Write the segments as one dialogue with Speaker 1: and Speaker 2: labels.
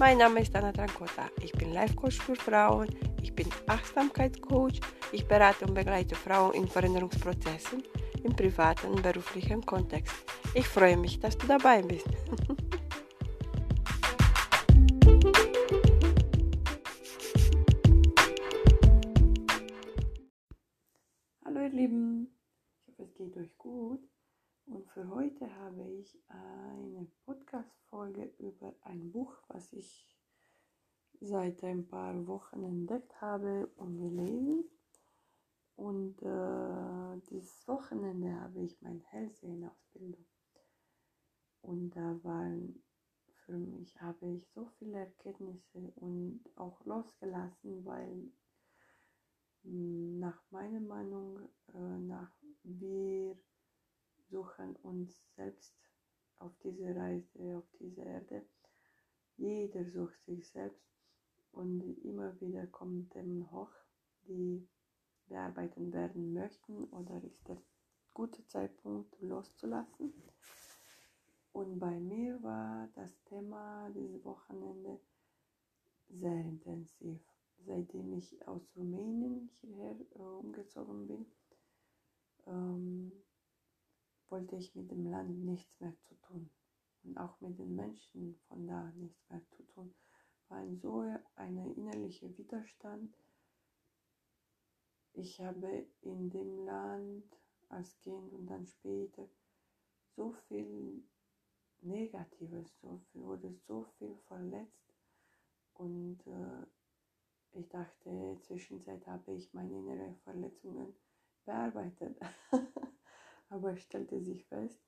Speaker 1: Mein Name ist Anna Trancota. Ich bin Life Coach für Frauen, ich bin Achtsamkeitscoach, ich berate und begleite Frauen in Veränderungsprozessen im privaten und beruflichen Kontext. Ich freue mich, dass du dabei bist. Und für heute habe ich eine Podcast-Folge über ein Buch, was ich seit ein paar Wochen entdeckt habe und gelesen. Und äh, dieses Wochenende habe ich meine Hellsehenausbildung. Und da waren für mich, habe ich so viele Erkenntnisse und auch losgelassen, weil hm, nach meiner Meinung, äh, nach wir suchen uns selbst auf diese Reise, auf diese Erde. Jeder sucht sich selbst und immer wieder kommen Themen hoch, die bearbeitet werden möchten oder ist der gute Zeitpunkt loszulassen. Und bei mir war das Thema dieses Wochenende sehr intensiv. Seitdem ich aus Rumänien hierher äh, umgezogen bin, ähm, wollte ich mit dem Land nichts mehr zu tun und auch mit den Menschen von da nichts mehr zu tun. War ein so ein innerlicher Widerstand. Ich habe in dem Land als Kind und dann später so viel Negatives, so viel, wurde so viel verletzt und äh, ich dachte, zwischenzeit habe ich meine inneren Verletzungen bearbeitet. aber stellte sich fest,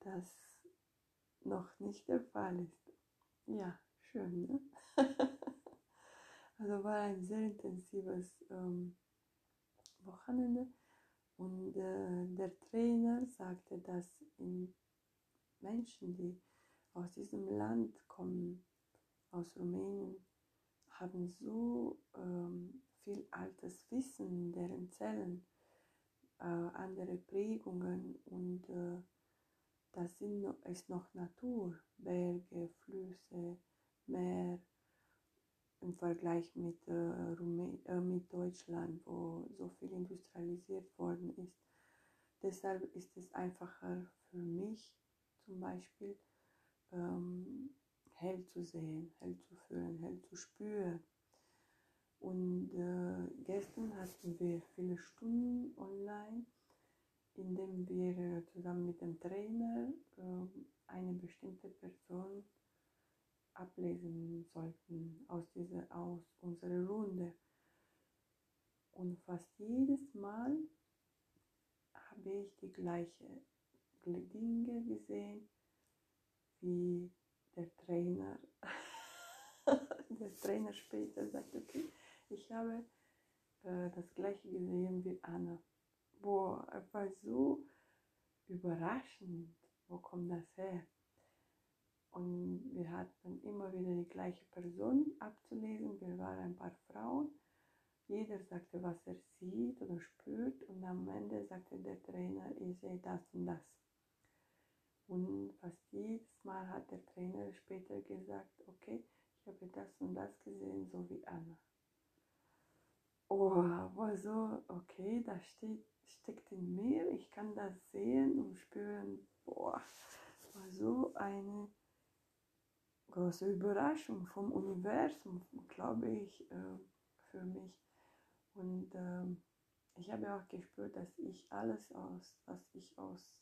Speaker 1: dass noch nicht der Fall ist. Ja, schön, ne? also war ein sehr intensives ähm, Wochenende und äh, der Trainer sagte, dass in Menschen, die aus diesem Land kommen, aus Rumänien, haben so ähm, viel altes Wissen in deren Zellen äh, andere Prägungen und äh, das sind, ist noch Natur, Berge, Flüsse, Meer im Vergleich mit, äh, äh, mit Deutschland, wo so viel industrialisiert worden ist. Deshalb ist es einfacher für mich zum Beispiel ähm, hell zu sehen, hell zu fühlen, hell zu spüren. Und äh, gestern hatten wir viele Stunden online, in denen wir zusammen mit dem Trainer äh, eine bestimmte Person ablesen sollten aus, dieser, aus unserer Runde. Und fast jedes Mal habe ich die gleichen Dinge gesehen wie der Trainer. der Trainer später sagt, okay, ich habe äh, das gleiche gesehen wie Anna. Es war so überraschend. Wo kommt das her? Und wir hatten immer wieder die gleiche Person abzulesen. Wir waren ein paar Frauen. Jeder sagte, was er sieht oder spürt. Und am Ende sagte der Trainer, ich sehe das und das. Und fast jedes Mal hat der Trainer später gesagt, okay, ich habe das und das gesehen, so wie Anna. Oh, war so, okay, das steht, steckt in mir, ich kann das sehen und spüren. Boah, war so eine große Überraschung vom Universum, glaube ich, äh, für mich. Und äh, ich habe auch gespürt, dass ich alles aus, was ich aus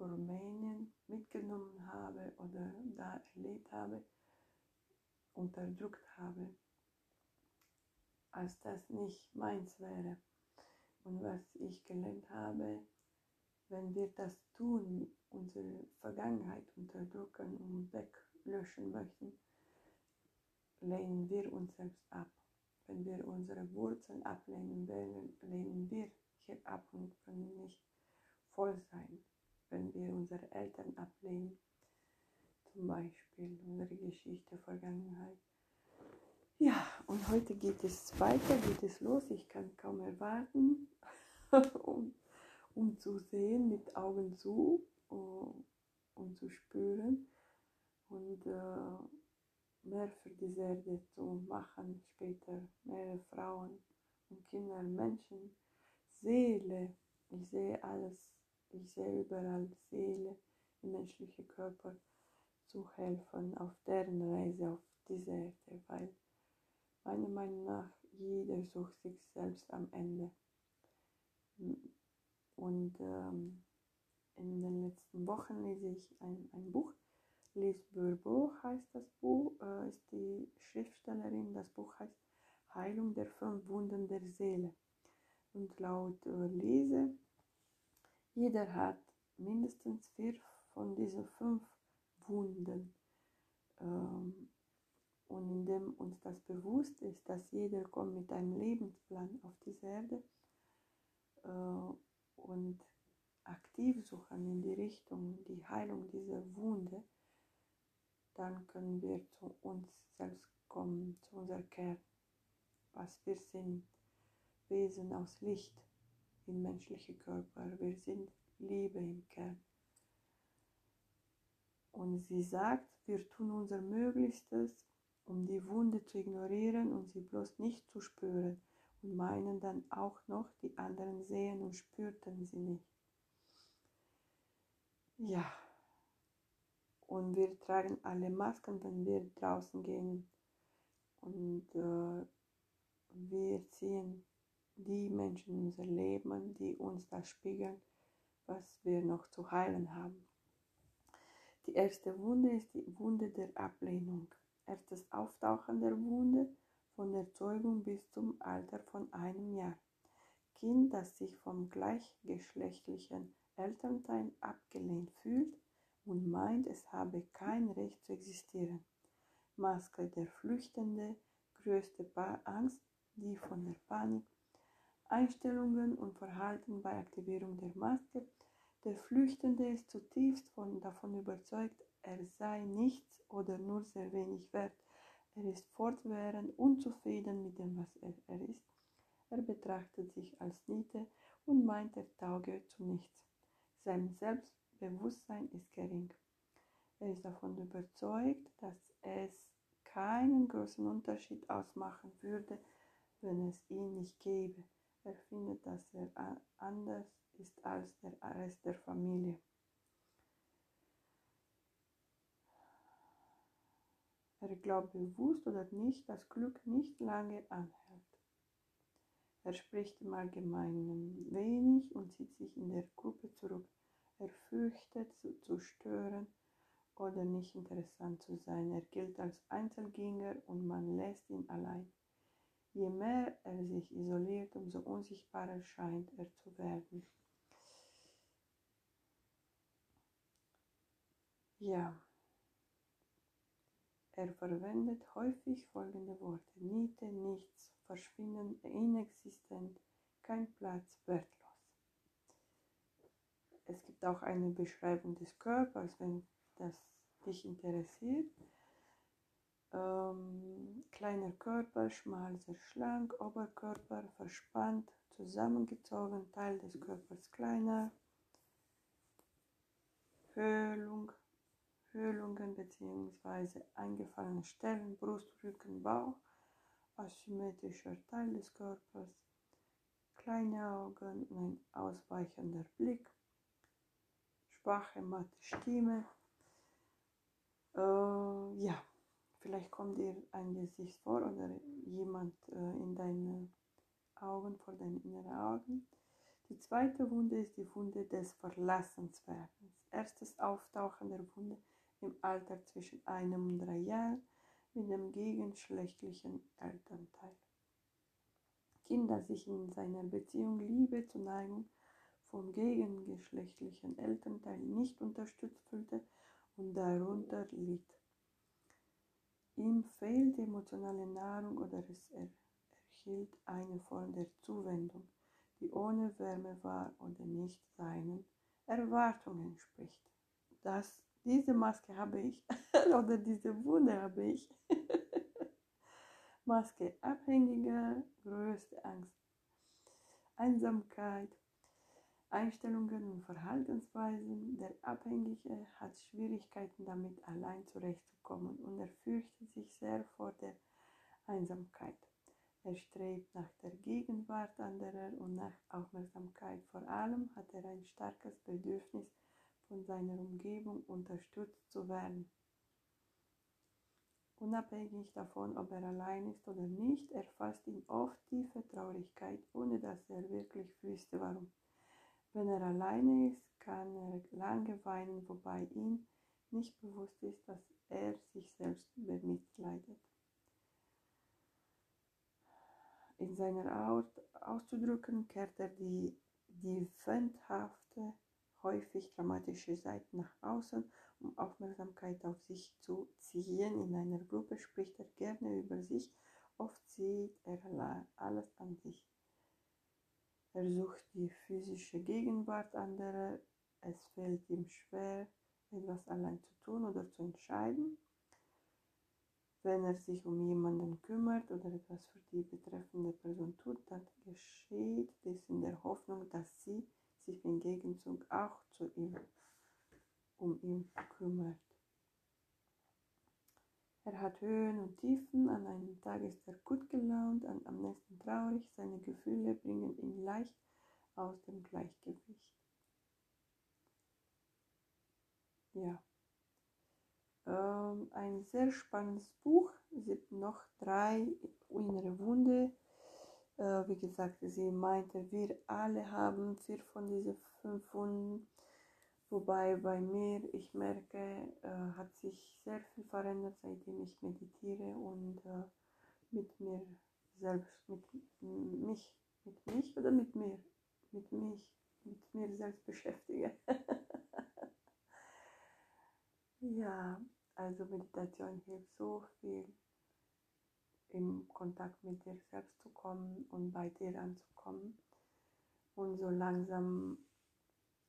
Speaker 1: Rumänien mitgenommen habe oder da erlebt habe, unterdrückt habe als das nicht meins wäre. Und was ich gelernt habe, wenn wir das tun, unsere Vergangenheit unterdrücken und weglöschen möchten, lehnen wir uns selbst ab. Wenn wir unsere Wurzeln ablehnen, lehnen wir hier ab und können nicht voll sein, wenn wir unsere Eltern ablehnen. Zum Beispiel unsere Geschichte, Vergangenheit. Ja, und heute geht es weiter, geht es los. Ich kann kaum erwarten, um, um zu sehen, mit Augen zu, um, um zu spüren und äh, mehr für diese Erde zu machen später. Mehr Frauen und Kinder, Menschen, Seele. Ich sehe alles, ich sehe überall Seele im menschlichen Körper zu helfen auf deren Reise auf diese Erde, weil meiner Meinung nach jeder sucht sich selbst am Ende. Und ähm, in den letzten Wochen lese ich ein, ein Buch. Lise Bourbeau heißt das Buch, äh, ist die Schriftstellerin. Das Buch heißt Heilung der fünf Wunden der Seele. Und laut äh, Lese, jeder hat mindestens vier von diesen fünf Wunden. Ähm, und indem uns das bewusst ist, dass jeder kommt mit einem Lebensplan auf diese Erde äh, und aktiv suchen in die Richtung, die Heilung dieser Wunde, dann können wir zu uns selbst kommen, zu unserem Kern, was wir sind. Wesen aus Licht im menschlichen Körper. Wir sind Liebe im Kern. Und sie sagt, wir tun unser Möglichstes, um die Wunde zu ignorieren und sie bloß nicht zu spüren und meinen dann auch noch, die anderen sehen und spürten sie nicht. Ja, und wir tragen alle Masken, wenn wir draußen gehen. Und äh, wir ziehen die Menschen in unser Leben, die uns das spiegeln, was wir noch zu heilen haben. Die erste Wunde ist die Wunde der Ablehnung. Erstes Auftauchen der Wunde von der Zeugung bis zum Alter von einem Jahr. Kind, das sich vom gleichgeschlechtlichen Elternteil abgelehnt fühlt und meint, es habe kein Recht zu existieren. Maske der Flüchtende, größte Angst, die von der Panik, Einstellungen und Verhalten bei Aktivierung der Maske. Der Flüchtende ist zutiefst von, davon überzeugt, er sei nichts oder nur sehr wenig wert. Er ist fortwährend unzufrieden mit dem, was er, er ist. Er betrachtet sich als Niete und meint, er tauge zu nichts. Sein Selbstbewusstsein ist gering. Er ist davon überzeugt, dass es keinen großen Unterschied ausmachen würde, wenn es ihn nicht gäbe. Er findet, dass er anders ist als der Rest der Familie. Er glaubt bewusst oder nicht, dass Glück nicht lange anhält. Er spricht im Allgemeinen wenig und zieht sich in der Gruppe zurück. Er fürchtet zu, zu stören oder nicht interessant zu sein. Er gilt als Einzelgänger und man lässt ihn allein. Je mehr er sich isoliert, umso unsichtbarer scheint er zu werden. Ja, er verwendet häufig folgende Worte. Niete, nichts, verschwinden, inexistent, kein Platz, wertlos. Es gibt auch eine Beschreibung des Körpers, wenn das dich interessiert. Ähm, kleiner Körper, schmal, sehr schlank, Oberkörper verspannt, zusammengezogen, Teil des Körpers kleiner, Höhlung, Höhlungen bzw. eingefallene Stellen, Brust, Rücken, Bauch, asymmetrischer Teil des Körpers, kleine Augen und ein ausweichender Blick, schwache, matte Stimme. Äh, ja. Vielleicht kommt dir ein Gesicht vor oder jemand äh, in deine Augen, vor deinen inneren Augen. Die zweite Wunde ist die Wunde des Verlassenswerdens. Erstes Auftauchen der Wunde im Alter zwischen einem und drei Jahren mit dem gegenschlechtlichen Elternteil. Kind, das sich in seiner Beziehung Liebe, Zuneigung vom gegengeschlechtlichen Elternteil nicht unterstützt fühlte und darunter litt. Ihm fehlt emotionale Nahrung oder es erhielt eine Form der Zuwendung. die ohne Wärme war oder nicht seinen Erwartungen entspricht. Das, diese Maske habe ich oder diese Wunde habe ich. Maske abhängige, größte Angst, Einsamkeit, Einstellungen und Verhaltensweisen. Der Abhängige hat Schwierigkeiten damit, allein zurechtzukommen und er fürchtet sich sehr vor der Einsamkeit. Er strebt nach der Gegenwart anderer und nach Aufmerksamkeit. Vor allem hat er ein starkes Bedürfnis, von seiner Umgebung unterstützt zu werden. Unabhängig davon, ob er allein ist oder nicht, erfasst ihn oft tiefe Traurigkeit, ohne dass er wirklich wüsste, warum. Wenn er alleine ist, kann er lange weinen, wobei ihm nicht bewusst ist, dass er sich selbst bemitleidet. In seiner Art auszudrücken kehrt er die, die wendhafte, häufig dramatische Seite nach außen, um Aufmerksamkeit auf sich zu ziehen. In einer Gruppe spricht er gerne über sich, oft sieht er alles an sich. Er sucht die physische Gegenwart anderer, es fällt ihm schwer, etwas allein zu tun oder zu entscheiden. Wenn er sich um jemanden kümmert oder etwas für die betreffende Person tut, dann geschieht dies in der Hoffnung, dass sie sich im Gegenzug auch zu ihm, um ihn kümmert. Er hat Höhen und Tiefen, an einem Tag ist er gut gelaunt, am nächsten traurig, seine Gefühle leicht aus dem Gleichgewicht. Ja. Ähm, ein sehr spannendes Buch. Gibt noch drei innere Wunde. Äh, wie gesagt, sie meinte, wir alle haben vier von diesen fünf Wunden. Wobei bei mir, ich merke, äh, hat sich sehr viel verändert, seitdem ich meditiere und äh, mit mir selbst, mit mich, mit mich oder mit mir, mit mich, mit mir selbst beschäftige. Ja, also Meditation hilft so viel, im Kontakt mit dir selbst zu kommen und bei dir anzukommen und so langsam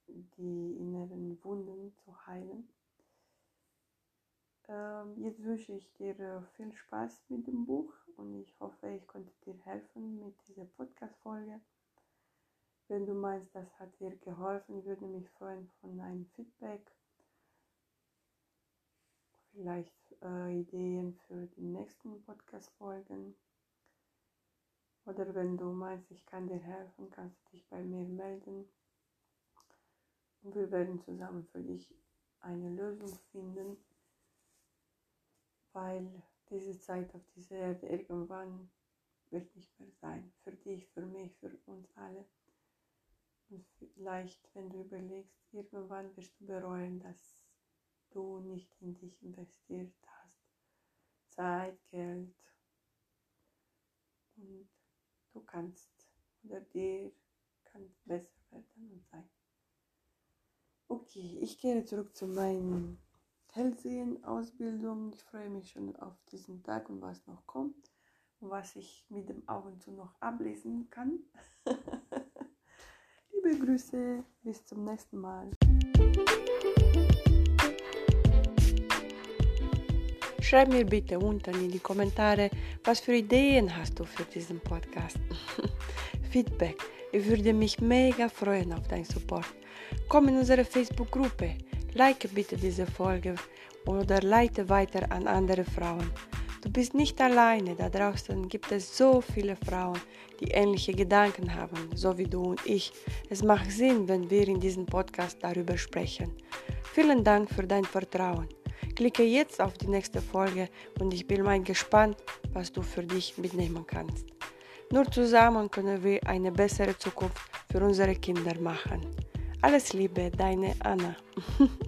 Speaker 1: die inneren Wunden zu heilen. Ähm, jetzt wünsche ich dir äh, viel Spaß mit dem Buch und ich hoffe, ich konnte dir helfen mit dieser Podcast-Folge. Wenn du meinst, das hat dir geholfen, würde mich freuen von einem Feedback vielleicht äh, Ideen für die nächsten Podcast-Folgen. Oder wenn du meinst, ich kann dir helfen, kannst du dich bei mir melden. Und wir werden zusammen für dich eine Lösung finden, weil diese Zeit auf dieser Erde irgendwann wird nicht mehr sein. Für dich, für mich, für uns alle. Und vielleicht, wenn du überlegst, irgendwann wirst du bereuen, dass du nicht in dich investiert hast. Zeit, Geld. Und du kannst oder dir kann besser werden und sein. Okay, ich kehre zurück zu meiner Hellsehen-Ausbildung. Ich freue mich schon auf diesen Tag und was noch kommt und was ich mit dem Augen zu noch ablesen kann. Liebe Grüße, bis zum nächsten Mal. Schreib mir bitte unten in die Kommentare, was für Ideen hast du für diesen Podcast. Feedback. Ich würde mich mega freuen auf deinen Support. Komm in unsere Facebook-Gruppe. Like bitte diese Folge oder leite weiter an andere Frauen. Du bist nicht alleine, da draußen gibt es so viele Frauen, die ähnliche Gedanken haben, so wie du und ich. Es macht Sinn, wenn wir in diesem Podcast darüber sprechen. Vielen Dank für dein Vertrauen. Klicke jetzt auf die nächste Folge und ich bin mal gespannt, was du für dich mitnehmen kannst. Nur zusammen können wir eine bessere Zukunft für unsere Kinder machen. Alles Liebe, deine Anna.